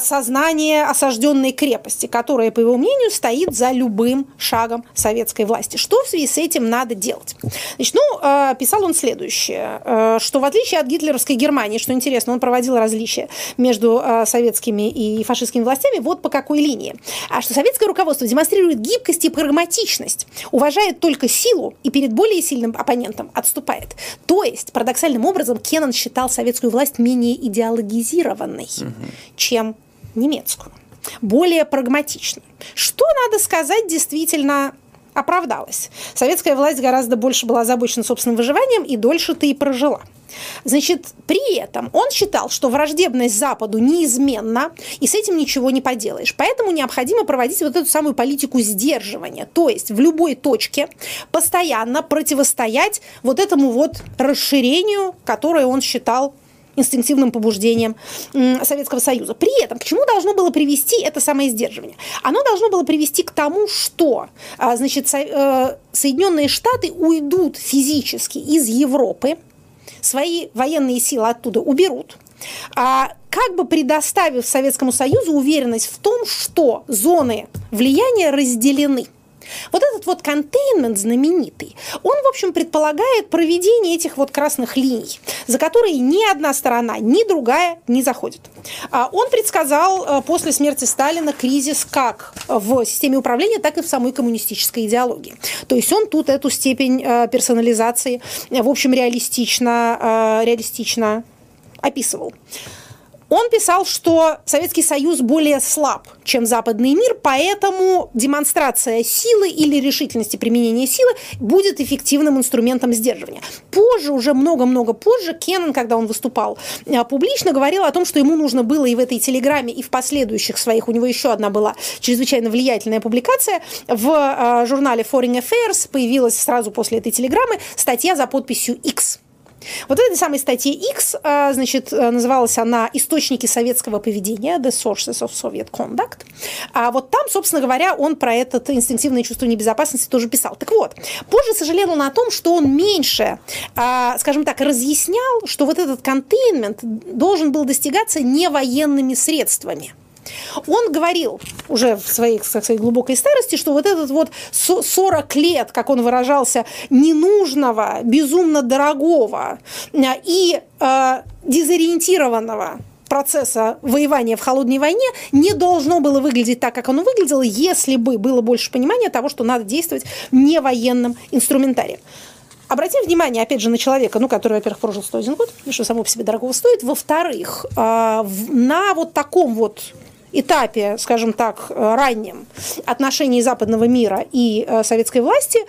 сознание осажденной крепости, которая, по его мнению, стоит за любым шагом советской власти. Что в связи с этим надо делать? Значит, ну, а, писал он следующее, а, что в отличие от гитлеровской Германии, что интересно, он проводил различия между советскими и фашистскими властями вот по какой линии. А что советское руководство демонстрирует гибкость и прагматичность, уважает только силу и перед более сильным оппонентом отступает. То есть, парадоксальным образом, Кеннон считал советскую власть менее идеологизированной, угу чем немецкую, более прагматичную. Что, надо сказать, действительно оправдалось. Советская власть гораздо больше была озабочена собственным выживанием и дольше ты и прожила. Значит, при этом он считал, что враждебность Западу неизменна, и с этим ничего не поделаешь. Поэтому необходимо проводить вот эту самую политику сдерживания. То есть в любой точке постоянно противостоять вот этому вот расширению, которое он считал инстинктивным побуждением Советского Союза. При этом к чему должно было привести это самое сдерживание? Оно должно было привести к тому, что а, значит, э, Соединенные Штаты уйдут физически из Европы, свои военные силы оттуда уберут, а как бы предоставив Советскому Союзу уверенность в том, что зоны влияния разделены – вот этот вот контейнмент знаменитый, он, в общем, предполагает проведение этих вот красных линий, за которые ни одна сторона, ни другая не заходит. А он предсказал э, после смерти Сталина кризис как в системе управления, так и в самой коммунистической идеологии. То есть он тут эту степень э, персонализации, в общем, реалистично, э, реалистично описывал. Он писал, что Советский Союз более слаб, чем западный мир, поэтому демонстрация силы или решительности применения силы будет эффективным инструментом сдерживания. Позже, уже много-много позже, Кеннон, когда он выступал э, публично, говорил о том, что ему нужно было и в этой телеграмме, и в последующих своих, у него еще одна была чрезвычайно влиятельная публикация, в э, журнале Foreign Affairs появилась сразу после этой телеграммы статья за подписью X вот в этой самой статье X, а, значит, э, называлась она «Источники советского поведения» «The Sources of Soviet Conduct». А вот там, собственно говоря, он про это инстинктивное чувство небезопасности тоже писал. Так вот, позже сожалел он о том, что он меньше, а, скажем так, разъяснял, что вот этот контейнмент должен был достигаться не военными средствами. Он говорил уже в своей, так сказать, глубокой старости, что вот этот вот 40 лет, как он выражался, ненужного, безумно дорогого э, и э, дезориентированного процесса воевания в холодной войне не должно было выглядеть так, как оно выглядело, если бы было больше понимания того, что надо действовать не военным инструментарием. Обратим внимание, опять же, на человека, ну, который, во-первых, прожил 101 год, что само по себе дорого стоит. Во-вторых, э, на вот таком вот этапе, скажем так, э, раннем отношений западного мира и э, советской власти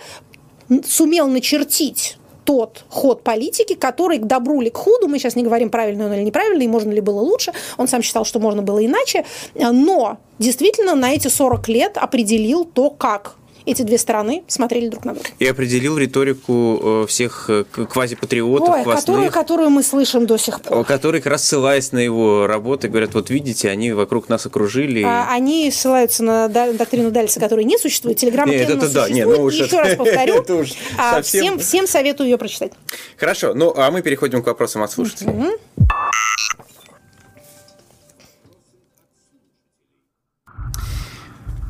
сумел начертить тот ход политики, который к добру или к худу, мы сейчас не говорим, правильно он или неправильно, и можно ли было лучше, он сам считал, что можно было иначе, но действительно на эти 40 лет определил то, как эти две стороны смотрели друг на друга. И определил риторику э, всех э, квазипатриотов, Ой, которую, которую мы слышим до сих пор. Которые, как раз ссылаясь на его работы, говорят, вот видите, они вокруг нас окружили. А, они ссылаются на доктрину Дальса, которая не существует. Телеграмма нет, это, да, нет, ну уж Еще это, раз повторю, это уж а, совсем... всем, всем советую ее прочитать. Хорошо, ну а мы переходим к вопросам от слушателей. Mm-hmm.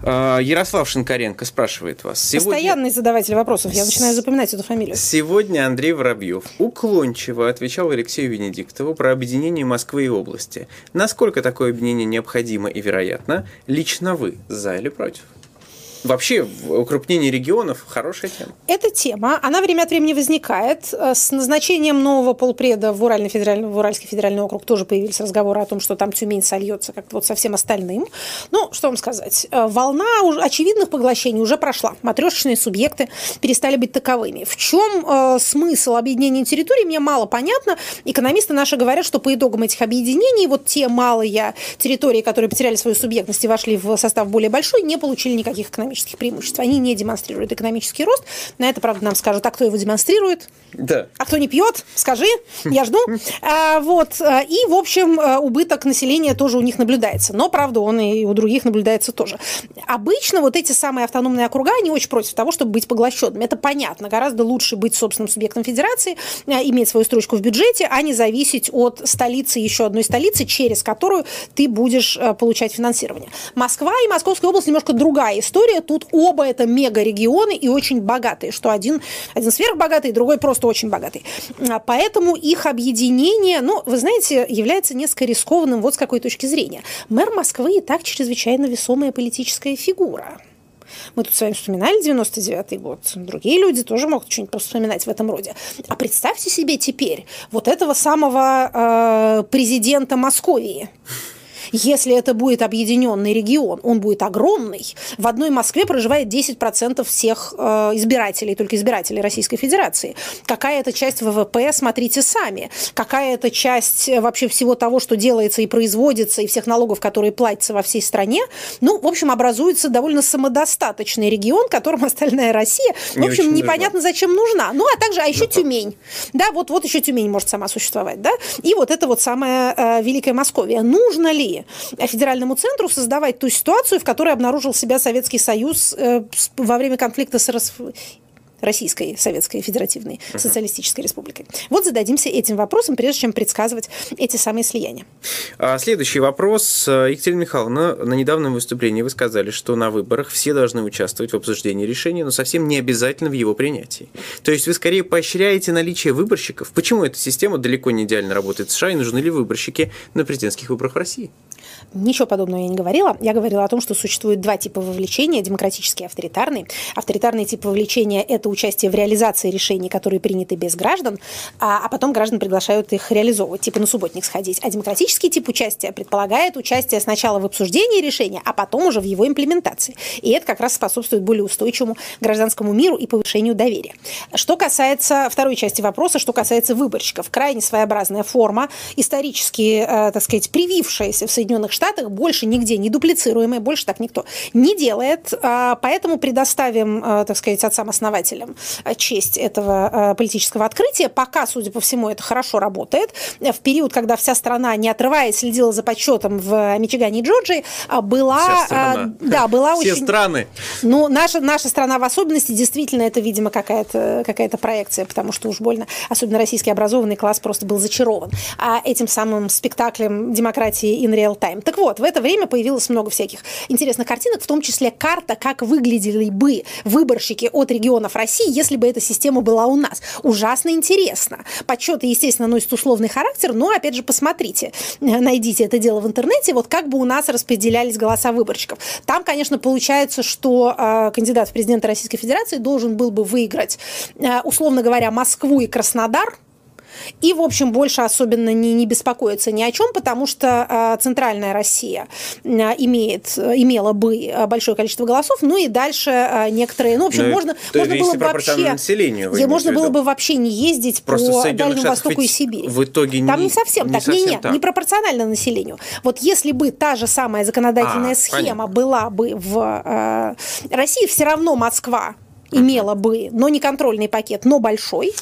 Ярослав Шинкаренко спрашивает вас. Сегодня... Постоянный задаватель вопросов. Я начинаю запоминать эту фамилию. Сегодня Андрей Воробьев уклончиво отвечал Алексею Венедиктову про объединение Москвы и области. Насколько такое объединение необходимо и вероятно? Лично вы за или против? Вообще, укрупнение регионов – хорошая тема. Эта тема, она время от времени возникает. Э, с назначением нового полпреда в, Уральный федеральный, в Уральский федеральный округ тоже появились разговоры о том, что там Тюмень сольется как-то вот со всем остальным. Ну, что вам сказать. Э, волна очевидных поглощений уже прошла. Матрешечные субъекты перестали быть таковыми. В чем э, смысл объединения территорий, мне мало понятно. Экономисты наши говорят, что по итогам этих объединений вот те малые территории, которые потеряли свою субъектность и вошли в состав более большой, не получили никаких экономических экономических преимуществ. Они не демонстрируют экономический рост. На это, правда, нам скажут, а кто его демонстрирует? Да. А кто не пьет? Скажи, я жду. А, вот. И, в общем, убыток населения тоже у них наблюдается. Но, правда, он и у других наблюдается тоже. Обычно вот эти самые автономные округа, они очень против того, чтобы быть поглощенными. Это понятно. Гораздо лучше быть собственным субъектом федерации, а, иметь свою строчку в бюджете, а не зависеть от столицы, еще одной столицы, через которую ты будешь получать финансирование. Москва и Московская область немножко другая история тут оба это мега-регионы и очень богатые, что один, один сверхбогатый, другой просто очень богатый. А, поэтому их объединение, ну, вы знаете, является несколько рискованным вот с какой точки зрения. Мэр Москвы и так чрезвычайно весомая политическая фигура. Мы тут с вами вспоминали 99-й год. Другие люди тоже могут что-нибудь вспоминать в этом роде. А представьте себе теперь вот этого самого э, президента Московии. Если это будет объединенный регион, он будет огромный. В одной Москве проживает 10% всех э, избирателей, только избирателей Российской Федерации. Какая это часть ВВП, смотрите сами. Какая это часть э, вообще всего того, что делается и производится, и всех налогов, которые платятся во всей стране. Ну, в общем, образуется довольно самодостаточный регион, которому остальная Россия, в общем, непонятно нужна. зачем нужна. Ну, а также, а еще да. Тюмень. Да, вот, вот еще Тюмень может сама существовать, да. И вот это вот самая э, Великая Московия. Нужно ли федеральному центру создавать ту ситуацию, в которой обнаружил себя Советский Союз э, во время конфликта с Российской Советской Федеративной uh-huh. Социалистической Республикой. Вот зададимся этим вопросом, прежде чем предсказывать эти самые слияния. А следующий вопрос. Екатерина Михайловна, на недавнем выступлении вы сказали, что на выборах все должны участвовать в обсуждении решения, но совсем не обязательно в его принятии. То есть вы скорее поощряете наличие выборщиков? Почему эта система далеко не идеально работает в США и нужны ли выборщики на президентских выборах в России? Ничего подобного я не говорила. Я говорила о том, что существует два типа вовлечения, демократический и авторитарный. Авторитарный тип вовлечения – это участие в реализации решений, которые приняты без граждан, а, а потом граждан приглашают их реализовывать, типа на субботник сходить. А демократический тип участия предполагает участие сначала в обсуждении решения, а потом уже в его имплементации. И это как раз способствует более устойчивому гражданскому миру и повышению доверия. Что касается второй части вопроса, что касается выборщиков, крайне своеобразная форма, исторически, э, так сказать, привившаяся в Соединенных Штатах Штатах больше нигде не дуплицируемое, больше так никто не делает. А, поэтому предоставим, а, так сказать, отцам-основателям честь этого а, политического открытия. Пока, судя по всему, это хорошо работает. В период, когда вся страна, не отрываясь, следила за подсчетом в Мичигане и Джорджии, была... Да, была Все очень... страны. Ну, наша, наша страна в особенности, действительно, это, видимо, какая-то какая проекция, потому что уж больно, особенно российский образованный класс просто был зачарован а этим самым спектаклем демократии in real time. Так вот, в это время появилось много всяких интересных картинок, в том числе карта, как выглядели бы выборщики от регионов России, если бы эта система была у нас. Ужасно интересно. Подсчеты, естественно, носят условный характер, но, опять же, посмотрите, найдите это дело в интернете, вот как бы у нас распределялись голоса выборщиков. Там, конечно, получается, что э, кандидат в президенты Российской Федерации должен был бы выиграть, э, условно говоря, Москву и Краснодар, и, в общем, больше особенно не, не беспокоиться ни о чем, потому что э, центральная Россия э, имеет, имела бы большое количество голосов, ну и дальше некоторые, ну, в общем, Но можно, можно было бы вообще... Населению, можно было бы вообще не ездить Просто по Дальнему Востоку и Сибири. В итоге Там не, не совсем не так, совсем не, не, так. не пропорционально населению. Вот если бы та же самая законодательная а, схема понятно. была бы в э, России, все равно Москва имела бы, но не контрольный пакет, но большой,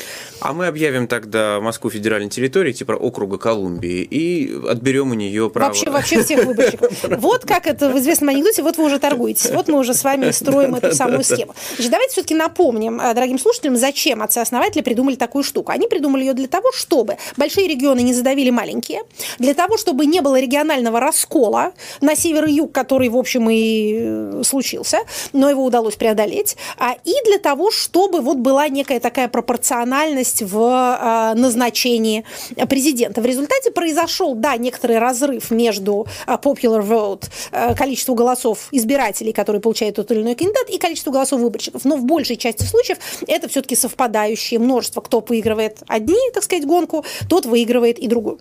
А мы объявим тогда Москву федеральной территорией, типа округа Колумбии, и отберем у нее право. Вообще, вообще всех выборщиков. Вот как это в известном анекдоте, вот вы уже торгуетесь. Вот мы уже с вами строим эту самую схему. Значит, давайте все-таки напомним э, дорогим слушателям, зачем отцы-основатели придумали такую штуку. Они придумали ее для того, чтобы большие регионы не задавили маленькие, для того, чтобы не было регионального раскола на север и юг, который, в общем, и э, случился, но его удалось преодолеть, а и для того, чтобы вот была некая такая пропорциональность в э, назначении президента. В результате произошел, да, некоторый разрыв между popular vote, количеством голосов избирателей, которые получает тот или иной кандидат, и количество голосов выборщиков. Но в большей части случаев это все-таки совпадающее множество. Кто выигрывает одни, так сказать, гонку, тот выигрывает и другую.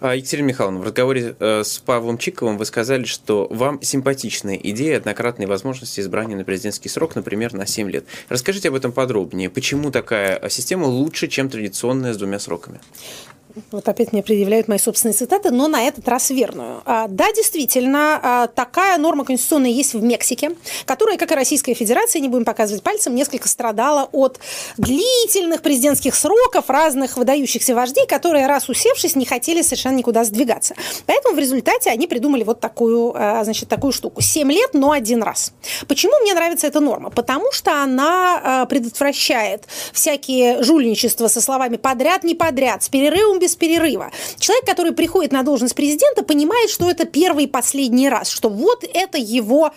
А, Екатерина Михайловна, в разговоре э, с Павлом Чиковым вы сказали, что вам симпатичная идея однократной возможности избрания на президентский срок, например, на 7 лет. Расскажите об этом подробнее. Почему такая система лучше, чем традиционная с двумя сроками? Вот опять мне предъявляют мои собственные цитаты, но на этот раз верную. А, да, действительно, а, такая норма конституционная есть в Мексике, которая, как и Российская Федерация, не будем показывать пальцем, несколько страдала от длительных президентских сроков разных выдающихся вождей, которые, раз усевшись, не хотели совершенно никуда сдвигаться. Поэтому в результате они придумали вот такую, а, значит, такую штуку. Семь лет, но один раз. Почему мне нравится эта норма? Потому что она предотвращает всякие жульничества со словами подряд, не подряд, с перерывом без перерыва. Человек, который приходит на должность президента, понимает, что это первый и последний раз, что вот это его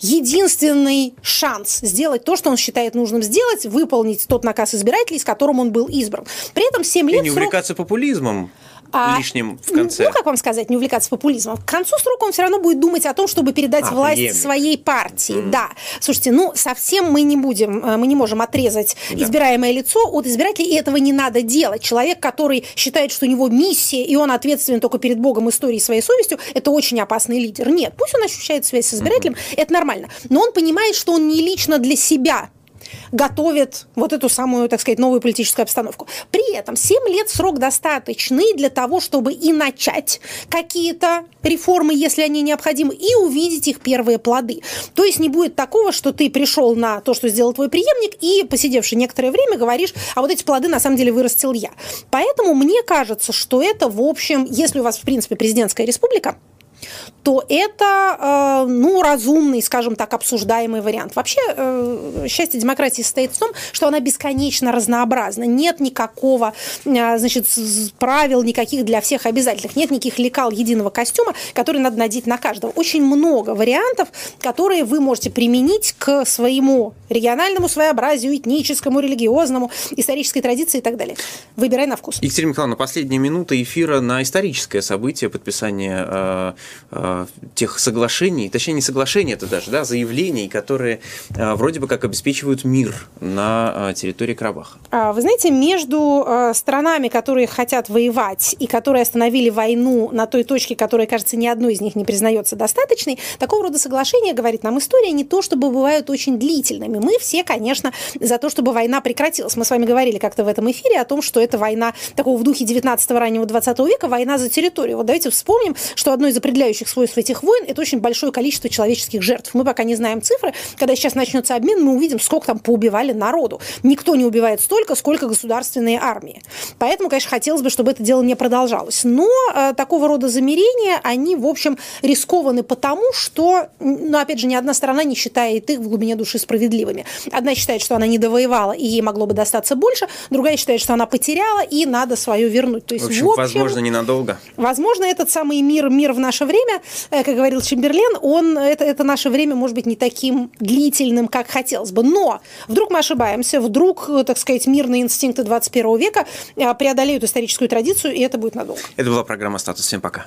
единственный шанс сделать то, что он считает нужным сделать, выполнить тот наказ избирателей, с которым он был избран. При этом 7 лет... И не увлекаться срок... популизмом а, лишним в конце. Ну, как вам сказать, не увлекаться популизмом. К концу срока он все равно будет думать о том, чтобы передать а, власть преемник. своей партии. Mm. Да. Слушайте, ну, совсем мы не будем, э, мы не можем отрезать да. избираемое лицо от избирателей, и этого не надо делать. Человек, который считает, что у него миссия, и он ответственен только перед Богом, историей и своей совестью, это очень опасный лидер. Нет, пусть он ощущает связь с избирателем, mm-hmm. это нормально. Но он понимает, что он не лично для себя готовит вот эту самую, так сказать, новую политическую обстановку. При этом 7 лет срок достаточный для того, чтобы и начать какие-то реформы, если они необходимы, и увидеть их первые плоды. То есть не будет такого, что ты пришел на то, что сделал твой преемник, и, посидевший некоторое время, говоришь, а вот эти плоды на самом деле вырастил я. Поэтому мне кажется, что это, в общем, если у вас, в принципе, президентская республика, то это, э, ну, разумный, скажем так, обсуждаемый вариант. Вообще, э, счастье демократии состоит в том, что она бесконечно разнообразна. Нет никакого, э, значит, правил никаких для всех обязательных. Нет никаких лекал единого костюма, который надо надеть на каждого. Очень много вариантов, которые вы можете применить к своему региональному своеобразию, этническому, религиозному, исторической традиции и так далее. Выбирай на вкус. Екатерина Михайловна, последняя минута эфира на историческое событие подписания Э, тех соглашений, точнее не соглашений это даже, да, заявлений, которые э, вроде бы как обеспечивают мир на э, территории Карабаха. А, вы знаете, между странами, которые хотят воевать и которые остановили войну на той точке, которая, кажется, ни одной из них не признается достаточной, такого рода соглашения, говорит нам история, не то чтобы бывают очень длительными. Мы все, конечно, за то, чтобы война прекратилась. Мы с вами говорили как-то в этом эфире о том, что это война такого в духе 19-го раннего 20 века, война за территорию. Вот давайте вспомним, что одно из определяющих определяющих свойств этих войн – это очень большое количество человеческих жертв. Мы пока не знаем цифры. Когда сейчас начнется обмен, мы увидим, сколько там поубивали народу. Никто не убивает столько, сколько государственные армии. Поэтому, конечно, хотелось бы, чтобы это дело не продолжалось. Но э, такого рода замерения, они, в общем, рискованы потому, что, ну, опять же, ни одна сторона не считает их в глубине души справедливыми. Одна считает, что она не довоевала, и ей могло бы достаться больше, другая считает, что она потеряла, и надо свое вернуть. То есть, в общем, в общем возможно, ненадолго. Возможно, этот самый мир, мир в наше время время, э, как говорил Чемберлен, он, это, это наше время может быть не таким длительным, как хотелось бы. Но вдруг мы ошибаемся, вдруг, так сказать, мирные инстинкты 21 века э, преодолеют историческую традицию, и это будет надолго. Это была программа «Статус». Всем пока.